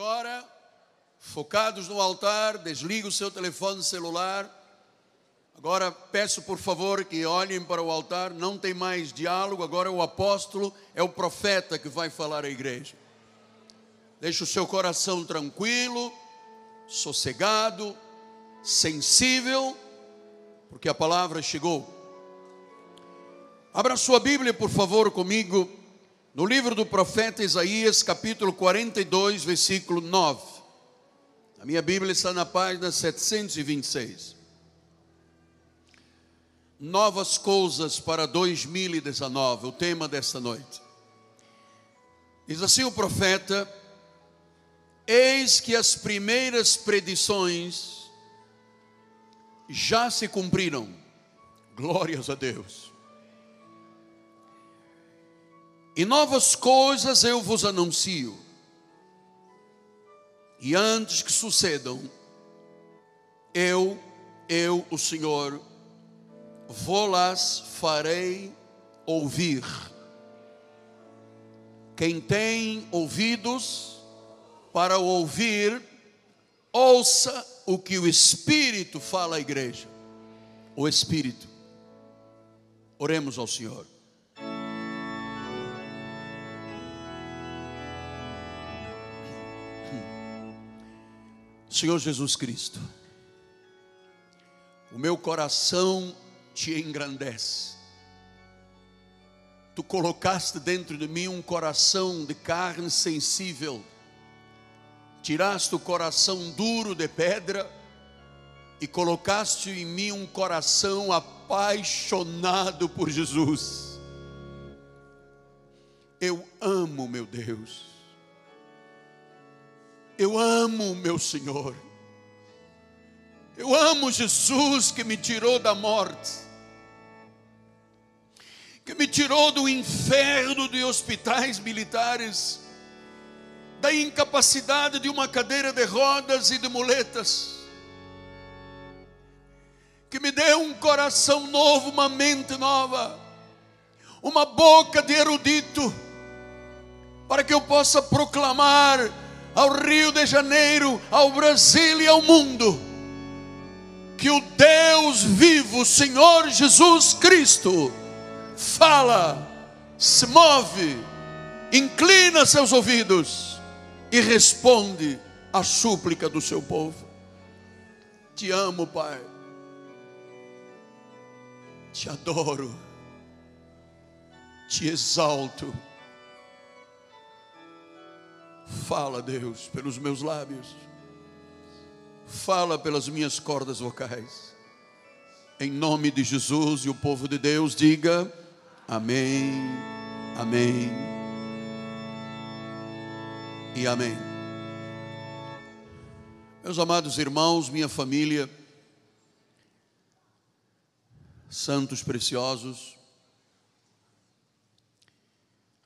Agora, focados no altar, desliga o seu telefone celular. Agora peço por favor que olhem para o altar, não tem mais diálogo, agora o apóstolo é o profeta que vai falar à igreja. Deixe o seu coração tranquilo, sossegado, sensível, porque a palavra chegou. Abra sua Bíblia, por favor, comigo, no livro do profeta Isaías, capítulo 42, versículo 9. A minha Bíblia está na página 726. Novas coisas para 2019, o tema desta noite. Diz assim o profeta: Eis que as primeiras predições já se cumpriram. Glórias a Deus. E novas coisas eu vos anuncio. E antes que sucedam, eu, eu, o Senhor, vou-las farei ouvir. Quem tem ouvidos para ouvir, ouça o que o Espírito fala à igreja. O Espírito. Oremos ao Senhor. Senhor Jesus Cristo, o meu coração te engrandece. Tu colocaste dentro de mim um coração de carne sensível, tiraste o coração duro de pedra e colocaste em mim um coração apaixonado por Jesus. Eu amo, meu Deus eu amo meu Senhor. Eu amo Jesus que me tirou da morte, que me tirou do inferno de hospitais militares, da incapacidade de uma cadeira de rodas e de muletas, que me deu um coração novo, uma mente nova, uma boca de erudito, para que eu possa proclamar ao Rio de Janeiro, ao Brasil e ao mundo, que o Deus vivo, Senhor Jesus Cristo, fala, se move, inclina seus ouvidos e responde à súplica do seu povo. Te amo, Pai. Te adoro. Te exalto Fala, Deus, pelos meus lábios. Fala pelas minhas cordas vocais. Em nome de Jesus e o povo de Deus diga: Amém, Amém e Amém. Meus amados irmãos, minha família, santos preciosos,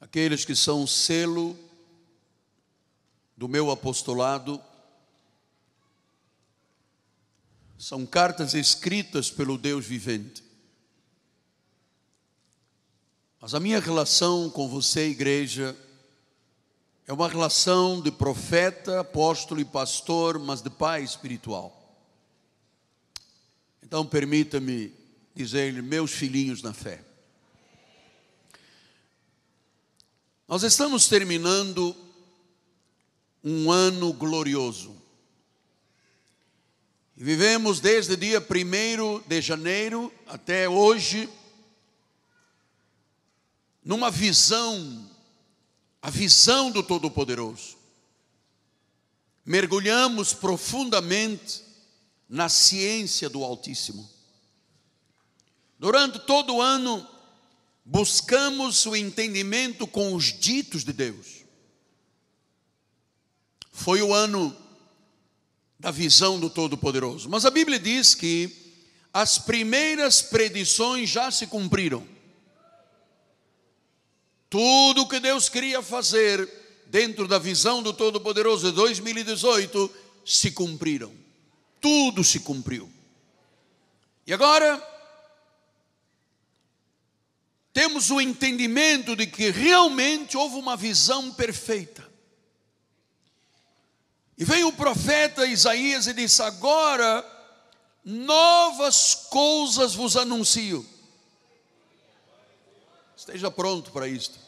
aqueles que são selo do meu apostolado são cartas escritas pelo Deus vivente. Mas a minha relação com você, igreja, é uma relação de profeta, apóstolo e pastor, mas de pai espiritual. Então, permita-me dizer-lhe, meus filhinhos na fé. Nós estamos terminando um ano glorioso. Vivemos desde o dia 1 de janeiro até hoje, numa visão, a visão do Todo-Poderoso. Mergulhamos profundamente na ciência do Altíssimo. Durante todo o ano, buscamos o entendimento com os ditos de Deus. Foi o ano da visão do Todo-Poderoso. Mas a Bíblia diz que as primeiras predições já se cumpriram. Tudo o que Deus queria fazer dentro da visão do Todo-Poderoso de 2018 se cumpriram. Tudo se cumpriu. E agora temos o entendimento de que realmente houve uma visão perfeita. E vem o profeta Isaías e diz: Agora novas coisas vos anuncio. Esteja pronto para isto.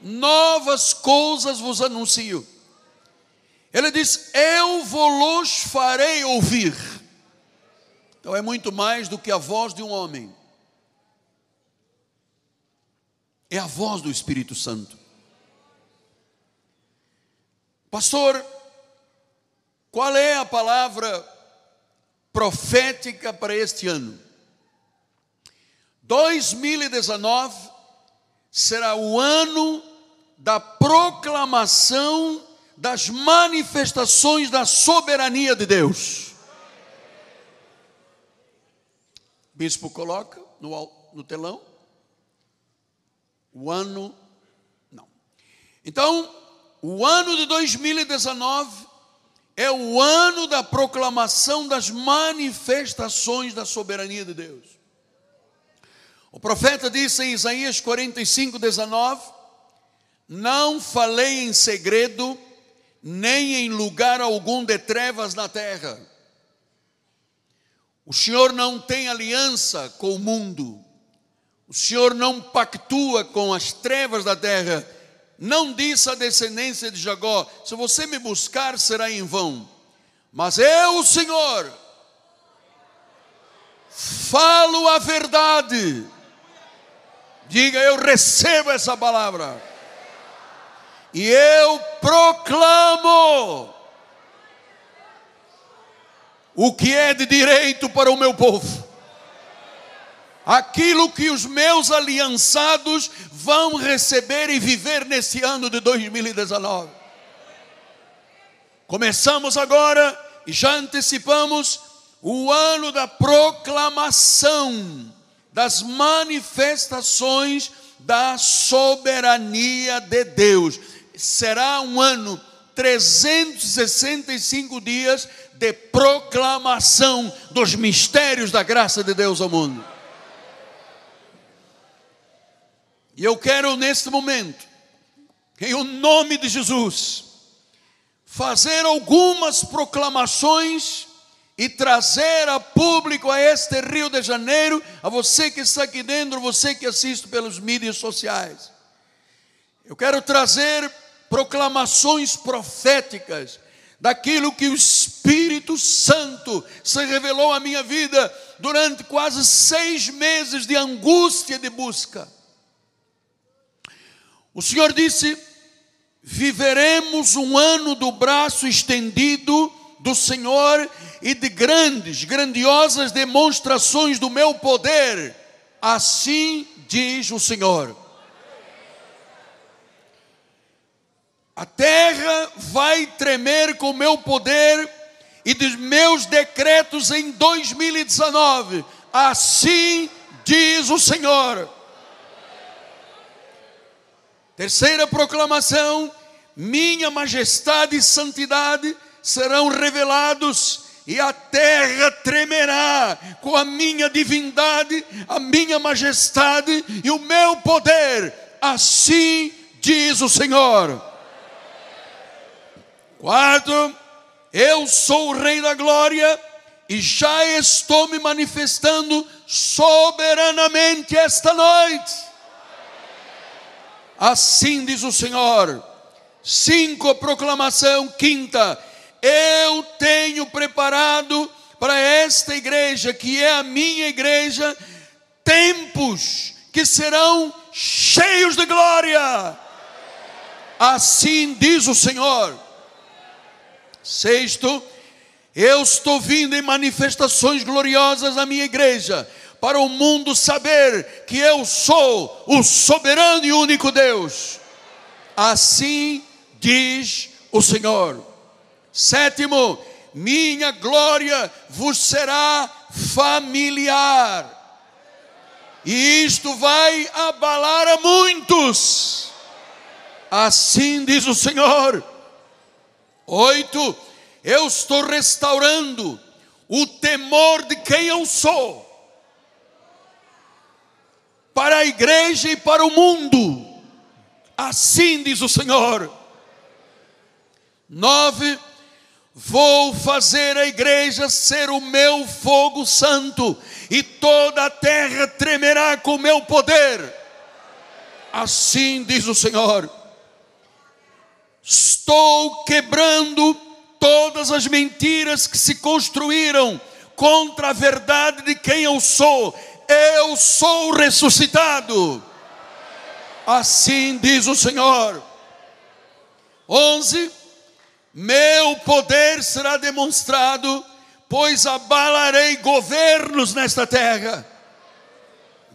Novas coisas vos anuncio. Ele diz: Eu vos farei ouvir. Então é muito mais do que a voz de um homem. É a voz do Espírito Santo. Pastor, qual é a palavra profética para este ano? 2019 será o ano da proclamação das manifestações da soberania de Deus. bispo coloca no, no telão. O ano, não. Então, o ano de 2019 é o ano da proclamação das manifestações da soberania de Deus. O profeta disse em Isaías 45, 19: Não falei em segredo, nem em lugar algum de trevas na terra. O Senhor não tem aliança com o mundo, o Senhor não pactua com as trevas da terra não disse à descendência de Jacó: se você me buscar, será em vão. Mas eu, Senhor, falo a verdade. Diga, eu recebo essa palavra. E eu proclamo o que é de direito para o meu povo aquilo que os meus aliançados vão receber e viver nesse ano de 2019. Começamos agora e já antecipamos o ano da proclamação das manifestações da soberania de Deus. Será um ano 365 dias de proclamação dos mistérios da graça de Deus ao mundo. E eu quero neste momento, em o nome de Jesus, fazer algumas proclamações e trazer a público a este Rio de Janeiro, a você que está aqui dentro, você que assiste pelos mídias sociais. Eu quero trazer proclamações proféticas daquilo que o Espírito Santo se revelou à minha vida durante quase seis meses de angústia de busca. O Senhor disse: viveremos um ano do braço estendido do Senhor e de grandes, grandiosas demonstrações do meu poder. Assim diz o Senhor. A terra vai tremer com meu poder e dos meus decretos em 2019. Assim diz o Senhor. Terceira proclamação: minha majestade e santidade serão revelados e a terra tremerá com a minha divindade, a minha majestade e o meu poder. Assim diz o Senhor. Quarto, eu sou o Rei da Glória e já estou me manifestando soberanamente esta noite. Assim diz o Senhor. Cinco, proclamação. Quinta, eu tenho preparado para esta igreja, que é a minha igreja, tempos que serão cheios de glória. Assim diz o Senhor. Sexto, eu estou vindo em manifestações gloriosas à minha igreja para o mundo saber que eu sou o soberano e único Deus. Assim diz o Senhor. Sétimo, minha glória vos será familiar. E isto vai abalar a muitos. Assim diz o Senhor. Oito, eu estou restaurando o temor de quem eu sou para a igreja e para o mundo. Assim diz o Senhor. Nove, vou fazer a igreja ser o meu fogo santo, e toda a terra tremerá com o meu poder. Assim diz o Senhor. Estou quebrando todas as mentiras que se construíram contra a verdade de quem eu sou. Eu sou ressuscitado. Assim diz o Senhor. 11 meu poder será demonstrado, pois abalarei governos nesta terra,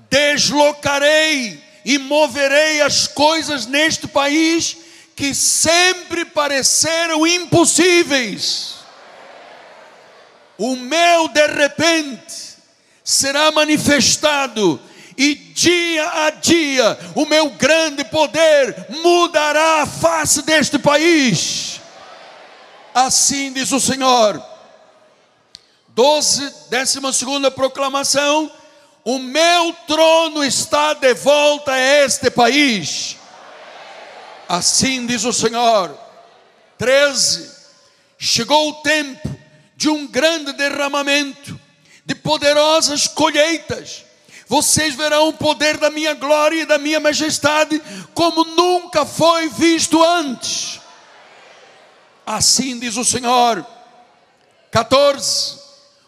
deslocarei e moverei as coisas neste país que sempre pareceram impossíveis. O meu de repente será manifestado e dia a dia o meu grande poder mudará a face deste país. Assim diz o Senhor. 12, décima segunda proclamação: O meu trono está de volta a este país. Assim diz o Senhor. 13. Chegou o tempo de um grande derramamento, de poderosas colheitas. Vocês verão o poder da minha glória e da minha majestade, como nunca foi visto antes. Assim diz o Senhor. 14.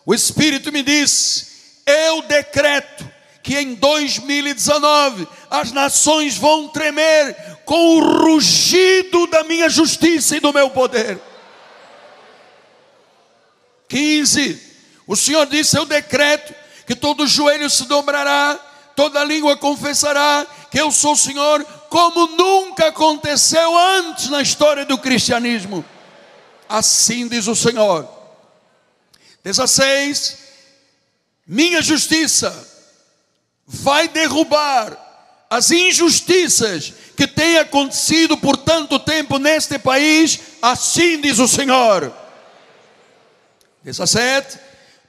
O Espírito me disse: Eu decreto que em 2019 as nações vão tremer com o rugido da minha justiça e do meu poder. 15. O Senhor disse: Eu decreto que todo joelho se dobrará, toda língua confessará que eu sou o Senhor, como nunca aconteceu antes na história do cristianismo. Assim diz o Senhor. 16. Minha justiça vai derrubar as injustiças que têm acontecido por tanto tempo neste país, assim diz o Senhor. 17.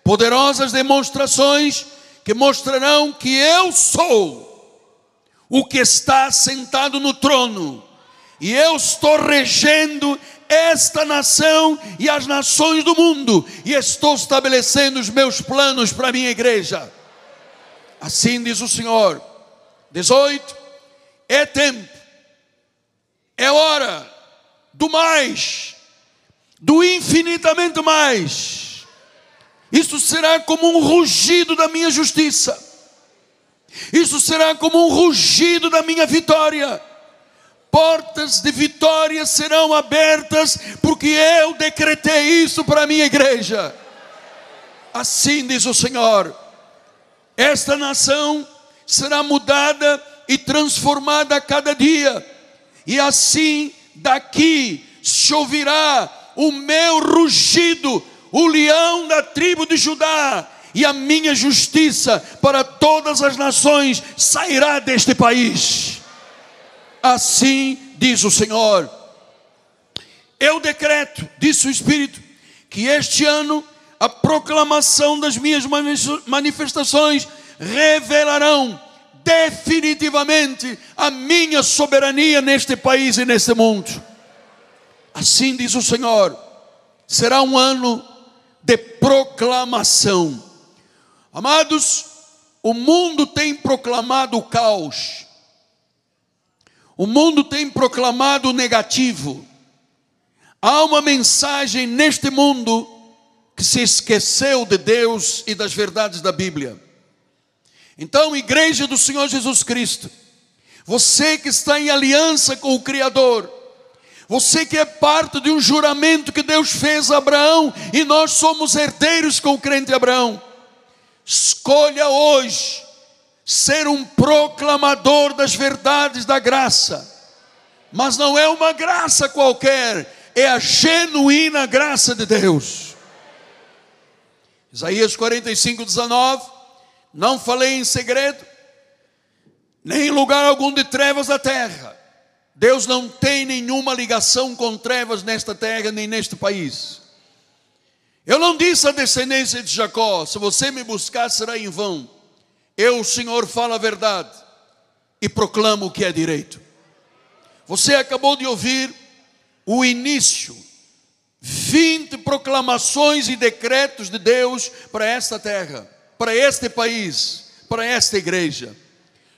Poderosas demonstrações que mostrarão que eu sou o que está sentado no trono, e eu estou regendo esta nação e as nações do mundo, e estou estabelecendo os meus planos para a minha igreja. Assim diz o Senhor. 18. É tempo, é hora do mais, do infinitamente mais. Isso será como um rugido da minha justiça, isso será como um rugido da minha vitória. Portas de vitória serão abertas, porque eu decretei isso para a minha igreja. Assim diz o Senhor: esta nação será mudada e transformada a cada dia, e assim daqui se ouvirá o meu rugido, o leão da tribo de Judá, e a minha justiça para todas as nações sairá deste país. Assim diz o Senhor. Eu decreto, disse o Espírito, que este ano a proclamação das minhas manifestações revelarão definitivamente a minha soberania neste país e neste mundo. Assim diz o Senhor. Será um ano de proclamação. Amados, o mundo tem proclamado o caos o mundo tem proclamado o negativo. Há uma mensagem neste mundo que se esqueceu de Deus e das verdades da Bíblia. Então, igreja do Senhor Jesus Cristo, você que está em aliança com o Criador, você que é parte de um juramento que Deus fez a Abraão e nós somos herdeiros com o crente Abraão, escolha hoje ser um proclamador das verdades da graça. Mas não é uma graça qualquer, é a genuína graça de Deus. Isaías 45, 19. Não falei em segredo, nem em lugar algum de trevas da terra. Deus não tem nenhuma ligação com trevas nesta terra, nem neste país. Eu não disse à descendência de Jacó: se você me buscar, será em vão. Eu, o Senhor, falo a verdade e proclamo o que é direito. Você acabou de ouvir o início 20 proclamações e decretos de Deus para esta terra, para este país, para esta igreja.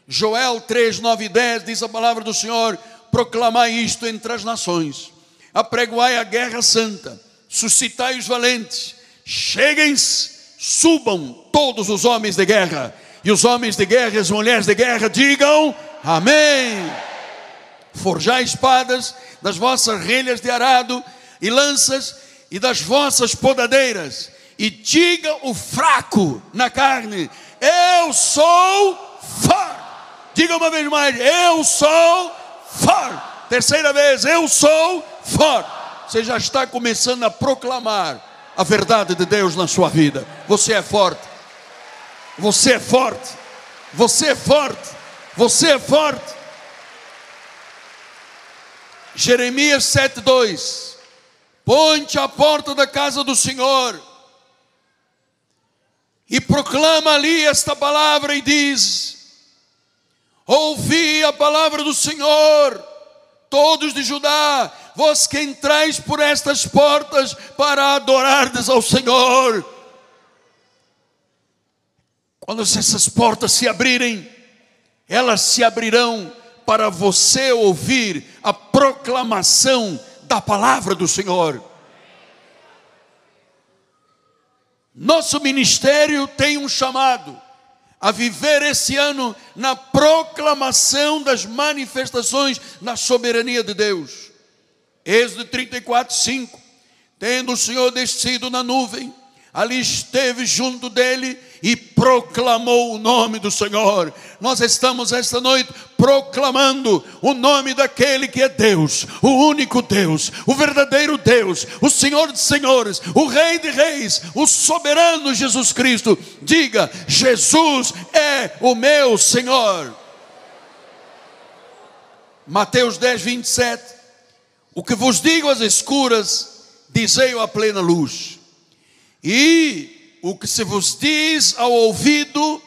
Joel 3, 9 e 10 diz a palavra do Senhor: proclamai isto entre as nações, apregoai a guerra santa, suscitai os valentes, cheguem-se, subam todos os homens de guerra, e os homens de guerra e as mulheres de guerra digam amém. Forjai espadas das vossas relhas de arado e lanças e das vossas podadeiras, e diga o fraco na carne: Eu sou forte. Diga uma vez mais: Eu sou forte. Terceira vez: Eu sou forte. Você já está começando a proclamar a verdade de Deus na sua vida. Você é forte. Você é forte. Você é forte. Você é forte. Jeremias 7:2 Ponte à porta da casa do Senhor e proclama ali esta palavra e diz: Ouvi a palavra do Senhor, todos de Judá, vós que entrais por estas portas para adorardes ao Senhor. Quando essas portas se abrirem, elas se abrirão para você ouvir a proclamação da palavra do Senhor. Nosso ministério tem um chamado a viver esse ano na proclamação das manifestações na soberania de Deus. Êxodo 34, 5. Tendo o Senhor descido na nuvem, ali esteve junto dele e proclamou o nome do Senhor. Nós estamos esta noite proclamando o nome daquele que é Deus, o único Deus, o verdadeiro Deus, o Senhor de senhores, o Rei de reis, o soberano Jesus Cristo. Diga: Jesus é o meu Senhor. Mateus 10, 27. O que vos digo às escuras, dizei-o à plena luz. E o que se vos diz ao ouvido,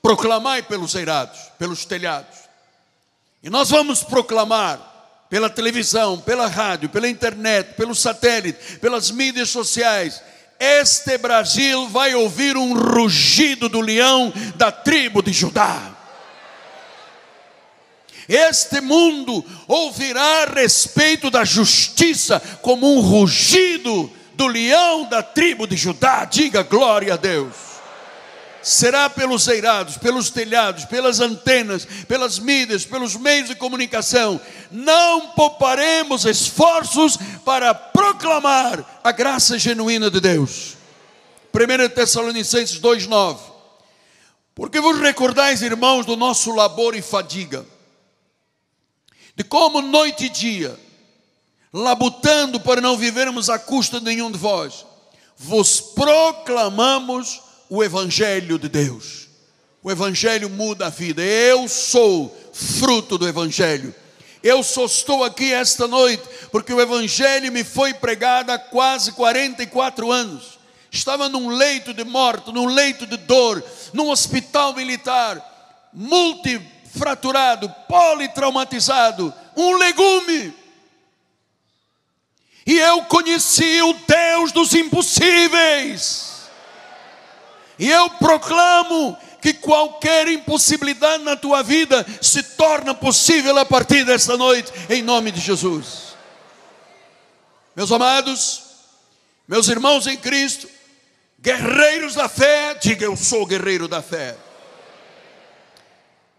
proclamai pelos eirados, pelos telhados. E nós vamos proclamar pela televisão, pela rádio, pela internet, pelo satélite, pelas mídias sociais. Este Brasil vai ouvir um rugido do leão da tribo de Judá. Este mundo ouvirá a respeito da justiça como um rugido do leão da tribo de Judá, diga glória a Deus. Será pelos eirados, pelos telhados, pelas antenas, pelas mídias, pelos meios de comunicação. Não pouparemos esforços para proclamar a graça genuína de Deus. 1 Tessalonicenses 2,9. Porque vos recordais, irmãos, do nosso labor e fadiga, de como noite e dia labutando para não vivermos à custa de nenhum de vós, vos proclamamos o Evangelho de Deus. O Evangelho muda a vida. Eu sou fruto do Evangelho. Eu só estou aqui esta noite porque o Evangelho me foi pregado há quase 44 anos. Estava num leito de morte, num leito de dor, num hospital militar, multifraturado, politraumatizado, um legume e eu conheci o Deus dos impossíveis. E eu proclamo que qualquer impossibilidade na tua vida se torna possível a partir desta noite, em nome de Jesus. Meus amados, meus irmãos em Cristo, guerreiros da fé, diga eu sou guerreiro da fé.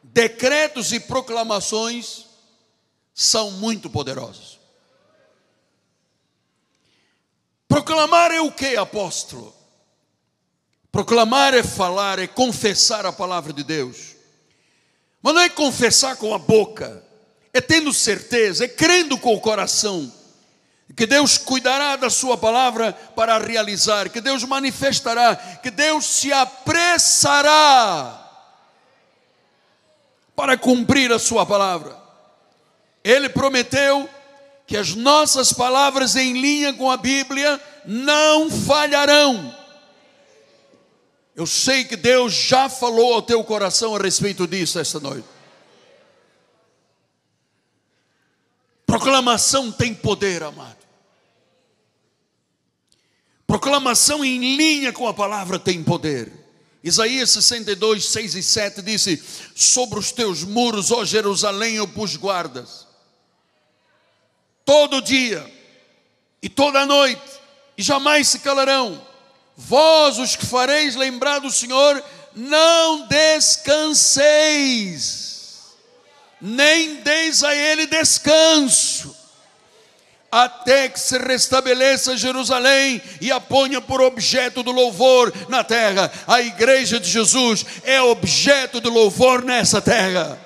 Decretos e proclamações são muito poderosos. Proclamar é o que, apóstolo? Proclamar é falar, é confessar a palavra de Deus. Mas não é confessar com a boca, é tendo certeza, é crendo com o coração, que Deus cuidará da Sua palavra para realizar, que Deus manifestará, que Deus se apressará para cumprir a Sua palavra. Ele prometeu que as nossas palavras em linha com a Bíblia não falharão. Eu sei que Deus já falou ao teu coração a respeito disso esta noite. Proclamação tem poder, amado. Proclamação em linha com a palavra tem poder. Isaías 62, 6 e 7 disse: Sobre os teus muros, ó Jerusalém, eu pus guardas. Todo dia e toda noite, e jamais se calarão. Vós, os que fareis lembrar do Senhor, não descanseis, nem deis a Ele descanso até que se restabeleça Jerusalém e a ponha por objeto do louvor na terra. A igreja de Jesus é objeto de louvor nessa terra.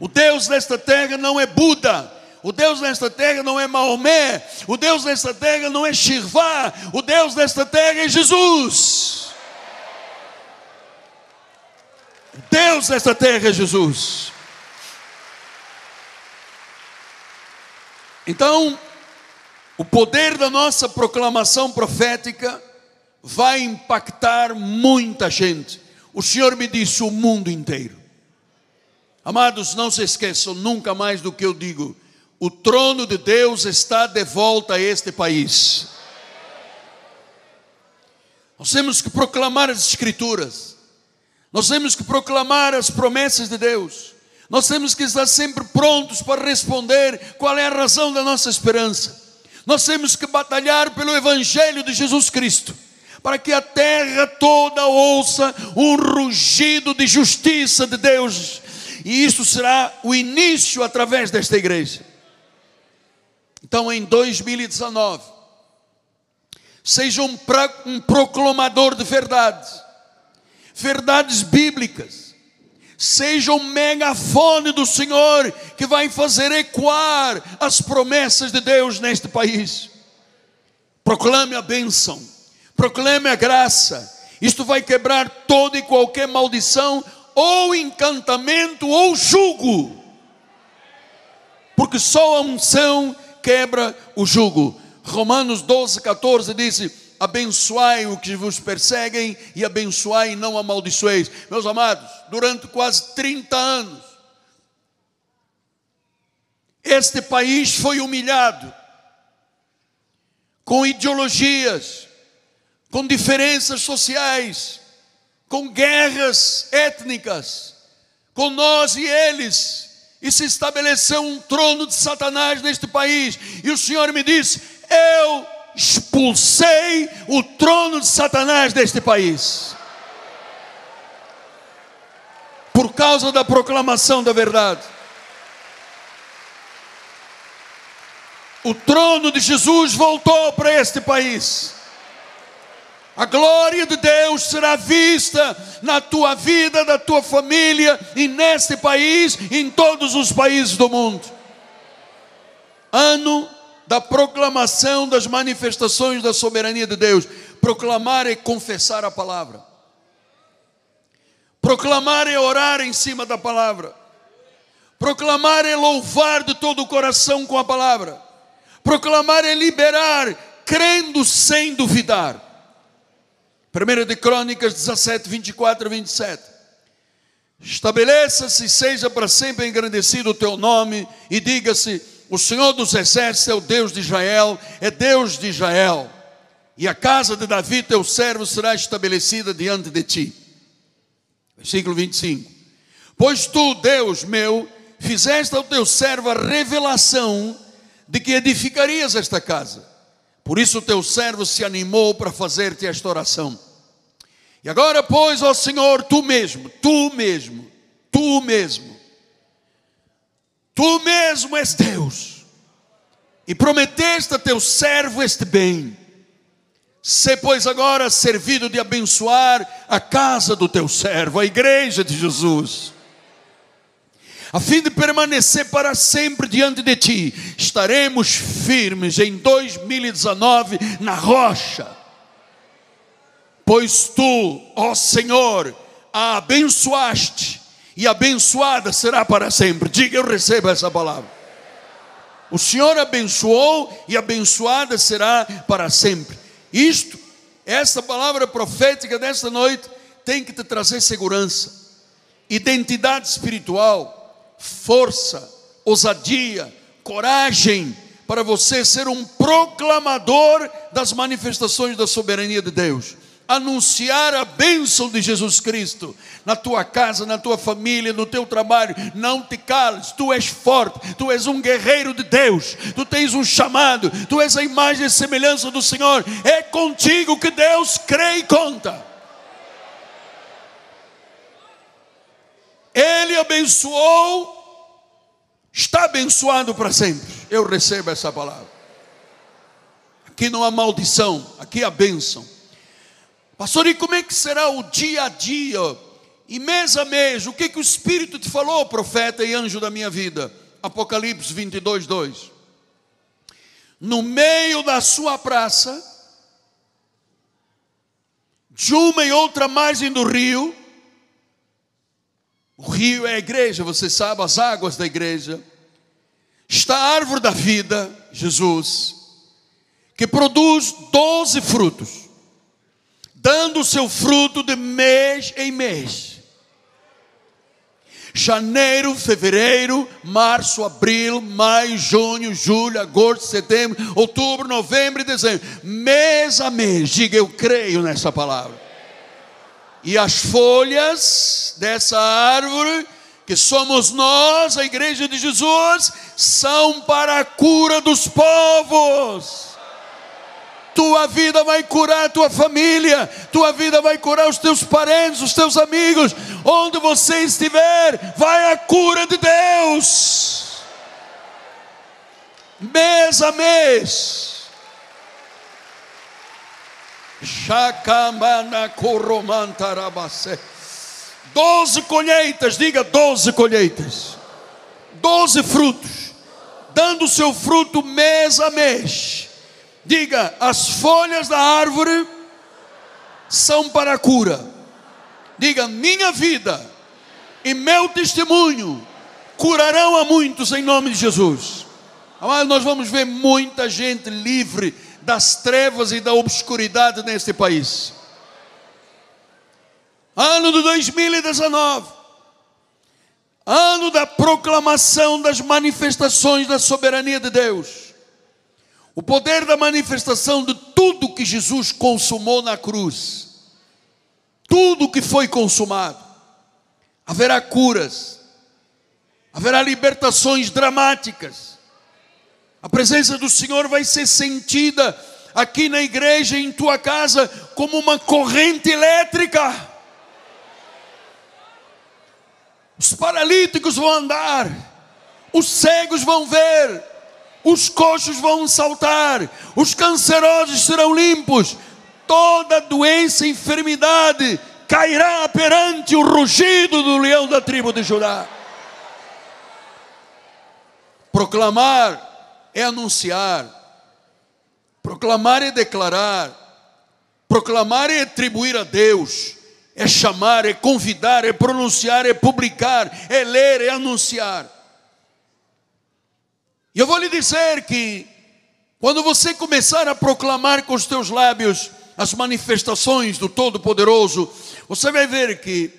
O Deus desta terra não é Buda, o Deus desta terra não é Maomé, o Deus desta terra não é Shirvá, o Deus desta terra é Jesus. O Deus desta terra é Jesus. Então, o poder da nossa proclamação profética vai impactar muita gente. O Senhor me disse o mundo inteiro. Amados, não se esqueçam nunca mais do que eu digo. O trono de Deus está de volta a este país. Nós temos que proclamar as Escrituras. Nós temos que proclamar as promessas de Deus. Nós temos que estar sempre prontos para responder qual é a razão da nossa esperança. Nós temos que batalhar pelo Evangelho de Jesus Cristo, para que a terra toda ouça um rugido de justiça de Deus, e isso será o início através desta igreja. Então, em 2019, seja um, um proclamador de verdades, verdades bíblicas, seja o megafone do Senhor que vai fazer ecoar as promessas de Deus neste país. Proclame a bênção, proclame a graça. Isto vai quebrar toda e qualquer maldição, ou encantamento, ou jugo. Porque só a unção quebra o jugo. Romanos 12, 14 diz: abençoai o que vos perseguem e abençoai e não amaldiçoeis. Meus amados, durante quase 30 anos, este país foi humilhado com ideologias, com diferenças sociais, com guerras étnicas, com nós e eles, e se estabeleceu um trono de Satanás neste país. E o Senhor me disse: Eu expulsei o trono de Satanás deste país. Por causa da proclamação da verdade. O trono de Jesus voltou para este país. A glória de Deus será vista na tua vida, na tua família e neste país, em todos os países do mundo. Ano da proclamação das manifestações da soberania de Deus. Proclamar é confessar a palavra. Proclamar é orar em cima da palavra. Proclamar é louvar de todo o coração com a palavra. Proclamar é liberar, crendo sem duvidar. 1 de Crônicas 17, 24 e 27. Estabeleça-se e seja para sempre engrandecido o teu nome, e diga-se: o Senhor dos exércitos é o Deus de Israel, é Deus de Israel, e a casa de Davi, teu servo, será estabelecida diante de ti. Versículo 25: Pois tu, Deus meu, fizeste ao teu servo a revelação de que edificarias esta casa. Por isso o teu servo se animou para fazer-te esta oração. E agora, pois, ó Senhor, tu mesmo, tu mesmo, tu mesmo, Tu mesmo és Deus, e prometeste a teu servo este bem. Se, pois, agora servido de abençoar a casa do teu servo, a igreja de Jesus, a fim de permanecer para sempre diante de ti, estaremos firmes em 2019 na rocha, pois tu, ó Senhor, a abençoaste e abençoada será para sempre. Diga, eu recebo essa palavra. O Senhor abençoou e abençoada será para sempre. Isto, essa palavra profética desta noite, tem que te trazer segurança, identidade espiritual, força, ousadia, coragem para você ser um proclamador das manifestações da soberania de Deus. Anunciar a bênção de Jesus Cristo na tua casa, na tua família, no teu trabalho. Não te cales, tu és forte, tu és um guerreiro de Deus, tu tens um chamado, tu és a imagem e semelhança do Senhor. É contigo que Deus crê e conta. Ele abençoou, está abençoado para sempre. Eu recebo essa palavra. Aqui não há maldição, aqui há bênção. Pastor, e como é que será o dia a dia e mês a mês? O que, que o Espírito te falou, profeta e anjo da minha vida? Apocalipse 22, 2. No meio da sua praça, de uma e outra margem do rio, o rio é a igreja, você sabe, as águas da igreja. Está a árvore da vida, Jesus, que produz doze frutos, dando o seu fruto de mês em mês. Janeiro, fevereiro, março, abril, maio, junho, julho, agosto, setembro, outubro, novembro e dezembro. Mês a mês, diga eu creio nessa palavra e as folhas dessa árvore, que somos nós, a igreja de Jesus, são para a cura dos povos. Tua vida vai curar a tua família, tua vida vai curar os teus parentes, os teus amigos, onde você estiver, vai a cura de Deus, mês a mês. Doze colheitas, diga doze colheitas, doze frutos, dando seu fruto mês a mês. Diga, as folhas da árvore são para a cura. Diga, minha vida e meu testemunho curarão a muitos em nome de Jesus. Mas nós vamos ver muita gente livre das trevas e da obscuridade neste país. Ano de 2019, ano da proclamação das manifestações da soberania de Deus, o poder da manifestação de tudo que Jesus consumou na cruz, tudo que foi consumado, haverá curas, haverá libertações dramáticas, a presença do Senhor vai ser sentida aqui na igreja, em tua casa, como uma corrente elétrica. Os paralíticos vão andar, os cegos vão ver, os coxos vão saltar, os cancerosos serão limpos, toda doença e enfermidade cairá perante o rugido do leão da tribo de Judá. Proclamar é anunciar, proclamar é declarar, proclamar é atribuir a Deus, é chamar, é convidar, é pronunciar, é publicar, é ler, é anunciar. E eu vou lhe dizer que, quando você começar a proclamar com os teus lábios as manifestações do Todo-Poderoso, você vai ver que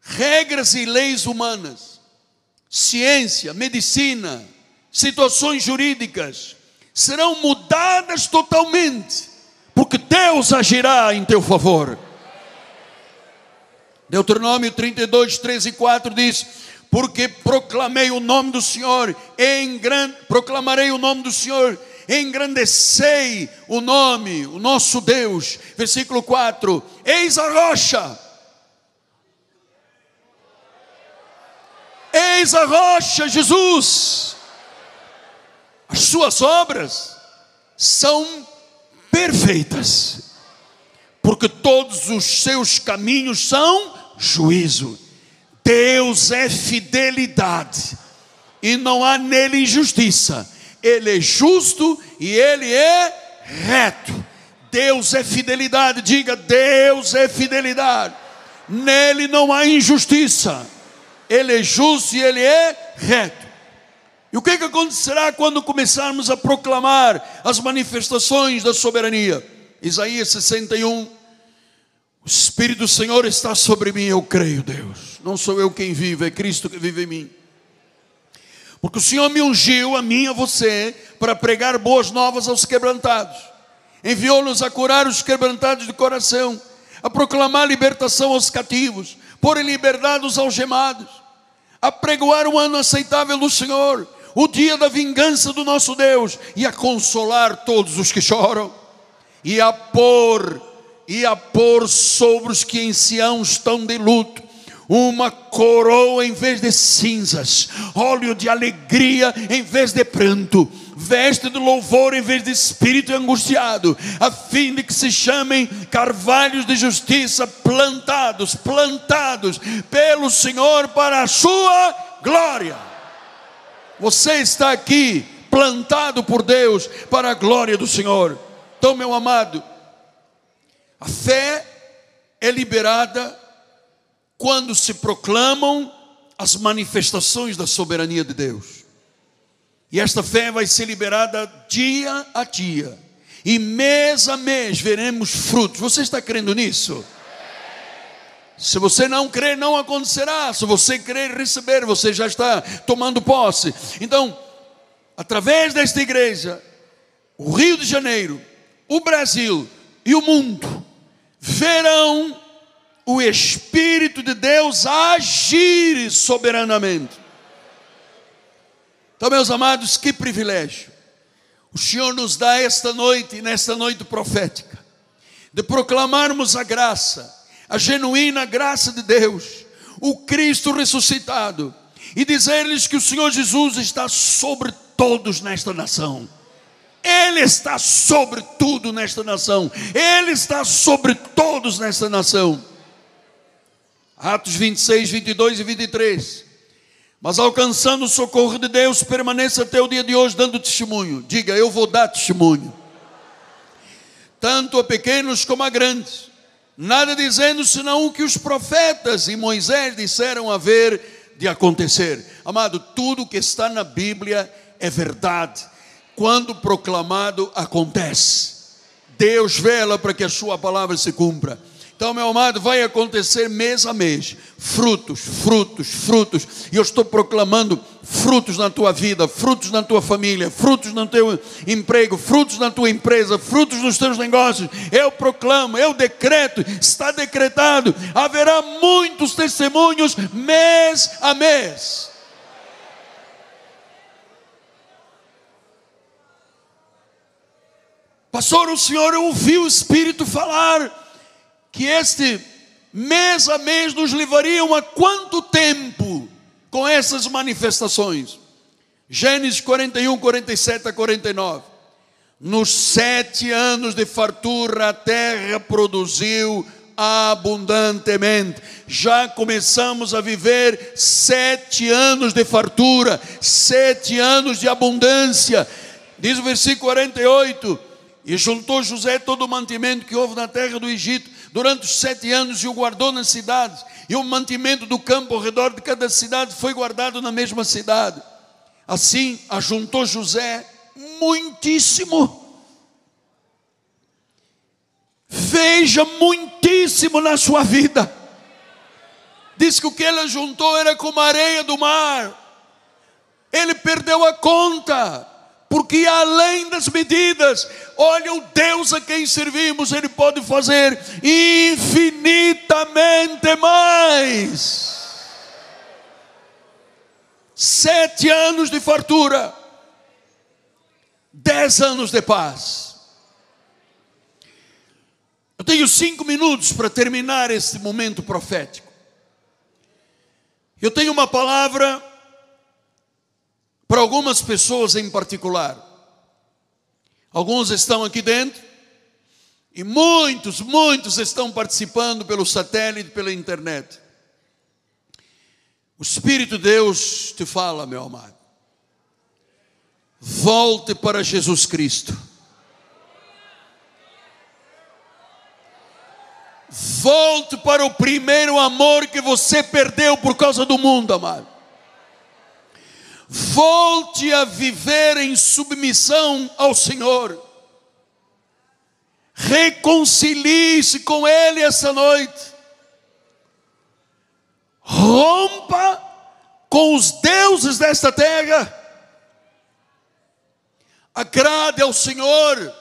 regras e leis humanas, ciência, medicina, situações jurídicas serão mudadas totalmente, porque Deus agirá em teu favor. Deuteronômio 32, 3 e 4 diz: Porque proclamei o nome do Senhor, em grande, proclamarei o nome do Senhor, engrandecei o nome, o nosso Deus. Versículo 4: Eis a rocha. Eis a rocha, Jesus as suas obras são perfeitas, porque todos os seus caminhos são juízo. Deus é fidelidade e não há nele injustiça. Ele é justo e ele é reto. Deus é fidelidade, diga: Deus é fidelidade. Nele não há injustiça. Ele é justo e ele é reto. E o que, que acontecerá quando começarmos a proclamar as manifestações da soberania? Isaías 61. O Espírito do Senhor está sobre mim, eu creio, Deus. Não sou eu quem vive, é Cristo que vive em mim. Porque o Senhor me ungiu, a mim e a você, para pregar boas novas aos quebrantados. Enviou-nos a curar os quebrantados de coração, a proclamar libertação aos cativos, pôr em liberdade os algemados, a pregoar o ano aceitável do Senhor, o dia da vingança do nosso Deus, e a consolar todos os que choram, e a pôr, e a pôr sobre os que em Sião estão de luto, uma coroa em vez de cinzas, óleo de alegria em vez de pranto, veste de louvor em vez de espírito angustiado, a fim de que se chamem carvalhos de justiça plantados, plantados pelo Senhor para a sua glória. Você está aqui plantado por Deus para a glória do Senhor. Então, meu amado, a fé é liberada quando se proclamam as manifestações da soberania de Deus. E esta fé vai ser liberada dia a dia. E mês a mês veremos frutos. Você está crendo nisso? Se você não crer, não acontecerá. Se você crer e receber, você já está tomando posse. Então, através desta igreja, o Rio de Janeiro, o Brasil e o mundo verão o Espírito de Deus agir soberanamente. Então, meus amados, que privilégio. O Senhor nos dá esta noite, nesta noite profética, de proclamarmos a graça, a genuína graça de Deus, o Cristo ressuscitado, e dizer-lhes que o Senhor Jesus está sobre todos nesta nação. Ele está sobre tudo nesta nação. Ele está sobre todos nesta nação. Atos 26, 22 e 23. Mas alcançando o socorro de Deus, permaneça até o dia de hoje dando testemunho. Diga, eu vou dar testemunho. Tanto a pequenos como a grandes. Nada dizendo senão o que os profetas e Moisés disseram haver de acontecer. Amado, tudo que está na Bíblia é verdade. Quando proclamado, acontece. Deus vela para que a sua palavra se cumpra. Então, meu amado, vai acontecer mês a mês, frutos, frutos, frutos, e eu estou proclamando frutos na tua vida, frutos na tua família, frutos no teu emprego, frutos na tua empresa, frutos nos teus negócios. Eu proclamo, eu decreto, está decretado, haverá muitos testemunhos mês a mês. Pastor, o senhor ouviu o Espírito falar que este mês a mês nos levariam a quanto tempo com essas manifestações? Gênesis 41, 47 a 49. Nos sete anos de fartura, a terra produziu abundantemente. Já começamos a viver sete anos de fartura, sete anos de abundância. Diz o versículo 48: E juntou José todo o mantimento que houve na terra do Egito durante os sete anos e o guardou nas cidades, e o mantimento do campo ao redor de cada cidade foi guardado na mesma cidade. Assim ajuntou José muitíssimo. Veja muitíssimo na sua vida. Diz que o que ele ajuntou era como a areia do mar. Ele perdeu a conta porque além das medidas, olha o Deus a quem servimos, Ele pode fazer infinitamente mais. Sete anos de fartura, dez anos de paz. Eu tenho cinco minutos para terminar este momento profético. Eu tenho uma palavra para algumas pessoas em particular. Alguns estão aqui dentro e muitos, muitos estão participando pelo satélite, pela internet. O Espírito de Deus te fala, meu amado. Volte para Jesus Cristo. Volte para o primeiro amor que você perdeu por causa do mundo, amado volte a viver em submissão ao Senhor. Reconcilie-se com Ele essa noite. Rompa com os deuses desta terra Agrade ao Senhor,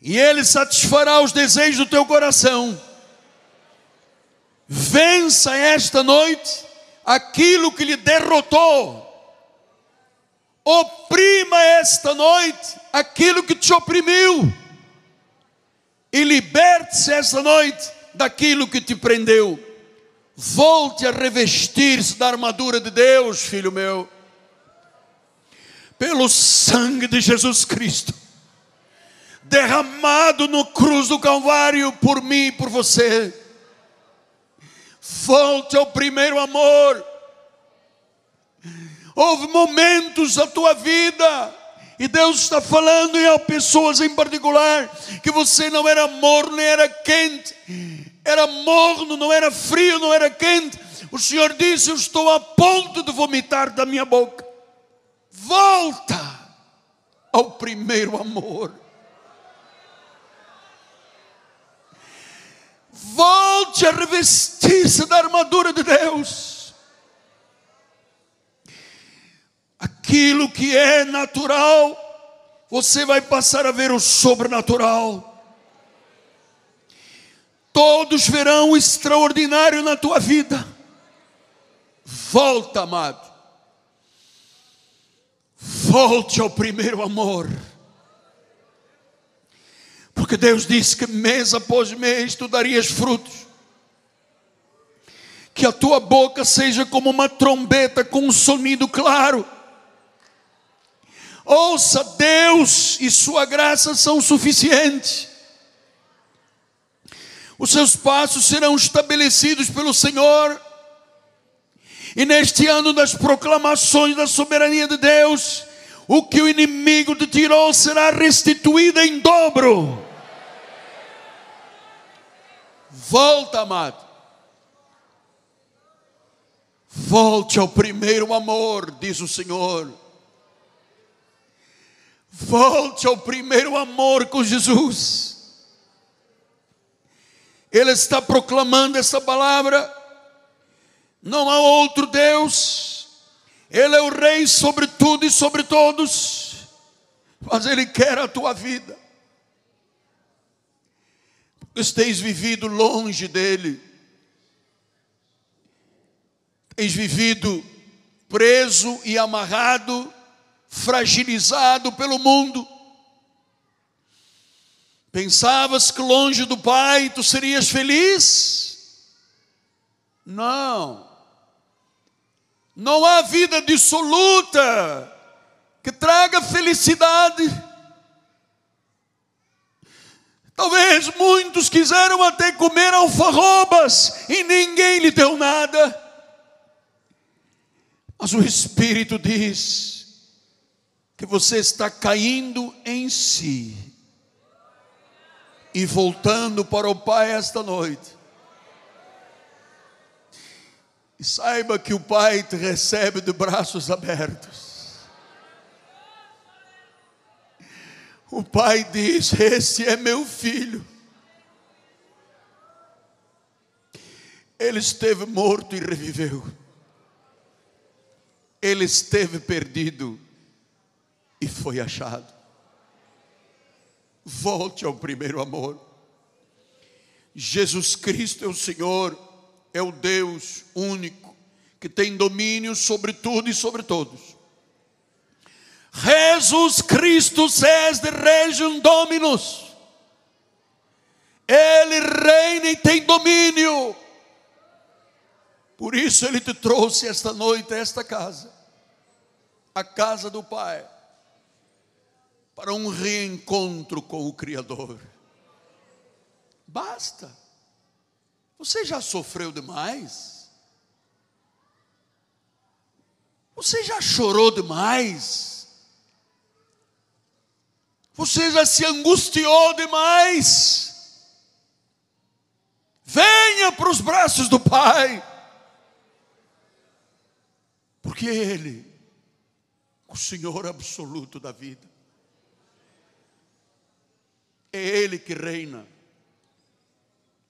e Ele satisfará os desejos do teu coração. Vença esta noite aquilo que lhe derrotou. Oprima esta noite aquilo que te oprimiu. E liberte-se esta noite daquilo que te prendeu. Volte a revestir-se da armadura de Deus, filho meu. Pelo sangue de Jesus Cristo, derramado no cruz do Calvário por mim e por você. Volte ao primeiro amor. Houve momentos da tua vida, e Deus está falando em pessoas em particular, que você não era morno nem era quente, era morno, não era frio, não era quente. O Senhor disse: Eu estou a ponto de vomitar da minha boca. Volta ao primeiro amor. Volte a revestir-se da armadura de Deus. Aquilo que é natural, você vai passar a ver o sobrenatural. Todos verão o extraordinário na tua vida. Volta, amado. Volte ao primeiro amor. Porque Deus disse que mês após mês tu darias frutos. Que a tua boca seja como uma trombeta com um sonido claro. Ouça, Deus e Sua graça são suficientes. Os seus passos serão estabelecidos pelo Senhor. E neste ano das proclamações da soberania de Deus, o que o inimigo te tirou será restituído em dobro. Volta, amado. Volte ao primeiro amor, diz o Senhor. Volte ao primeiro amor com Jesus. Ele está proclamando essa palavra. Não há outro Deus. Ele é o Rei sobre tudo e sobre todos. Mas Ele quer a tua vida tens vivido longe dele, vivido preso e amarrado, fragilizado pelo mundo. Pensavas que longe do Pai tu serias feliz? Não. Não há vida dissoluta que traga felicidade. Talvez muitos quiseram até comer alfarrobas e ninguém lhe deu nada. Mas o Espírito diz que você está caindo em si e voltando para o Pai esta noite. E saiba que o Pai te recebe de braços abertos. O pai diz: Esse é meu filho. Ele esteve morto e reviveu. Ele esteve perdido e foi achado. Volte ao primeiro amor. Jesus Cristo é o Senhor, é o Deus único, que tem domínio sobre tudo e sobre todos. Jesus Christus est de regium Dominus. Ele reina e tem domínio. Por isso ele te trouxe esta noite a esta casa, a casa do Pai, para um reencontro com o Criador. Basta. Você já sofreu demais? Você já chorou demais? Você já se angustiou demais. Venha para os braços do Pai. Porque Ele, o Senhor absoluto da vida. É Ele que reina.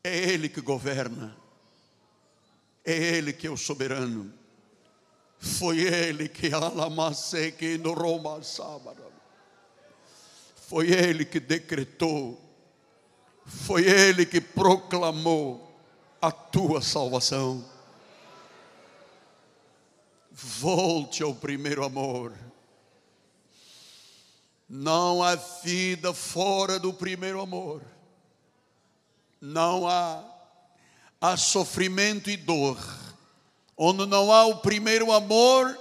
É Ele que governa. É Ele que é o soberano. Foi Ele que alamasse que no Roma sábado Foi Ele que decretou, foi Ele que proclamou a tua salvação. Volte ao primeiro amor. Não há vida fora do primeiro amor. Não há, há sofrimento e dor. Onde não há o primeiro amor,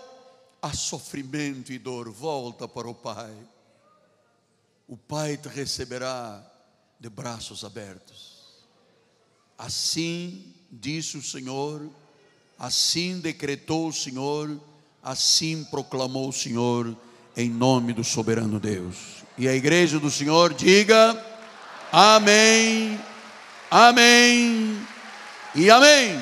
há sofrimento e dor. Volta para o Pai. O Pai te receberá de braços abertos. Assim disse o Senhor, assim decretou o Senhor, assim proclamou o Senhor em nome do soberano Deus. E a igreja do Senhor diga: Amém, Amém e Amém.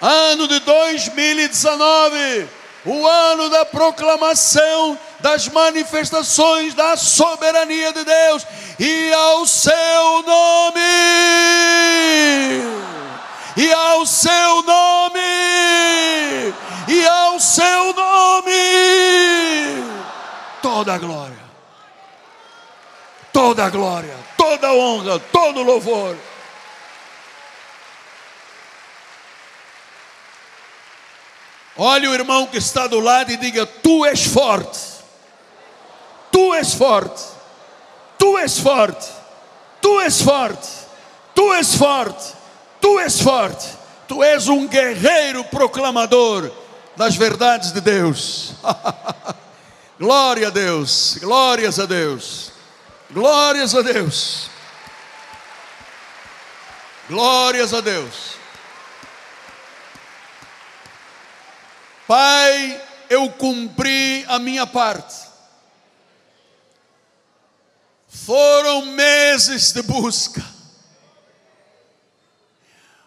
Ano de 2019, o ano da proclamação das manifestações da soberania de Deus, e ao seu nome, e ao seu nome, e ao seu nome toda a glória, toda a glória, toda a honra, todo o louvor. Olhe o irmão que está do lado e diga: Tu és forte, tu és forte, tu és forte, tu és forte, tu és forte, tu és forte, tu és um guerreiro proclamador das verdades de Deus. Glória a Deus, glórias a Deus, glórias a Deus, glórias a Deus. Pai, eu cumpri a minha parte. Foram meses de busca,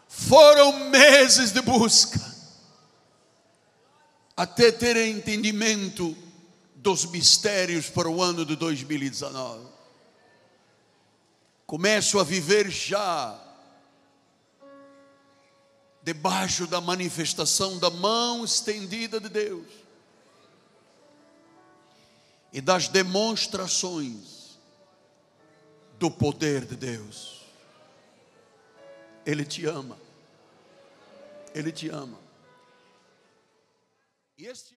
foram meses de busca, até ter entendimento dos mistérios para o ano de 2019. Começo a viver já debaixo da manifestação da mão estendida de Deus e das demonstrações do poder de Deus. Ele te ama. Ele te ama. E este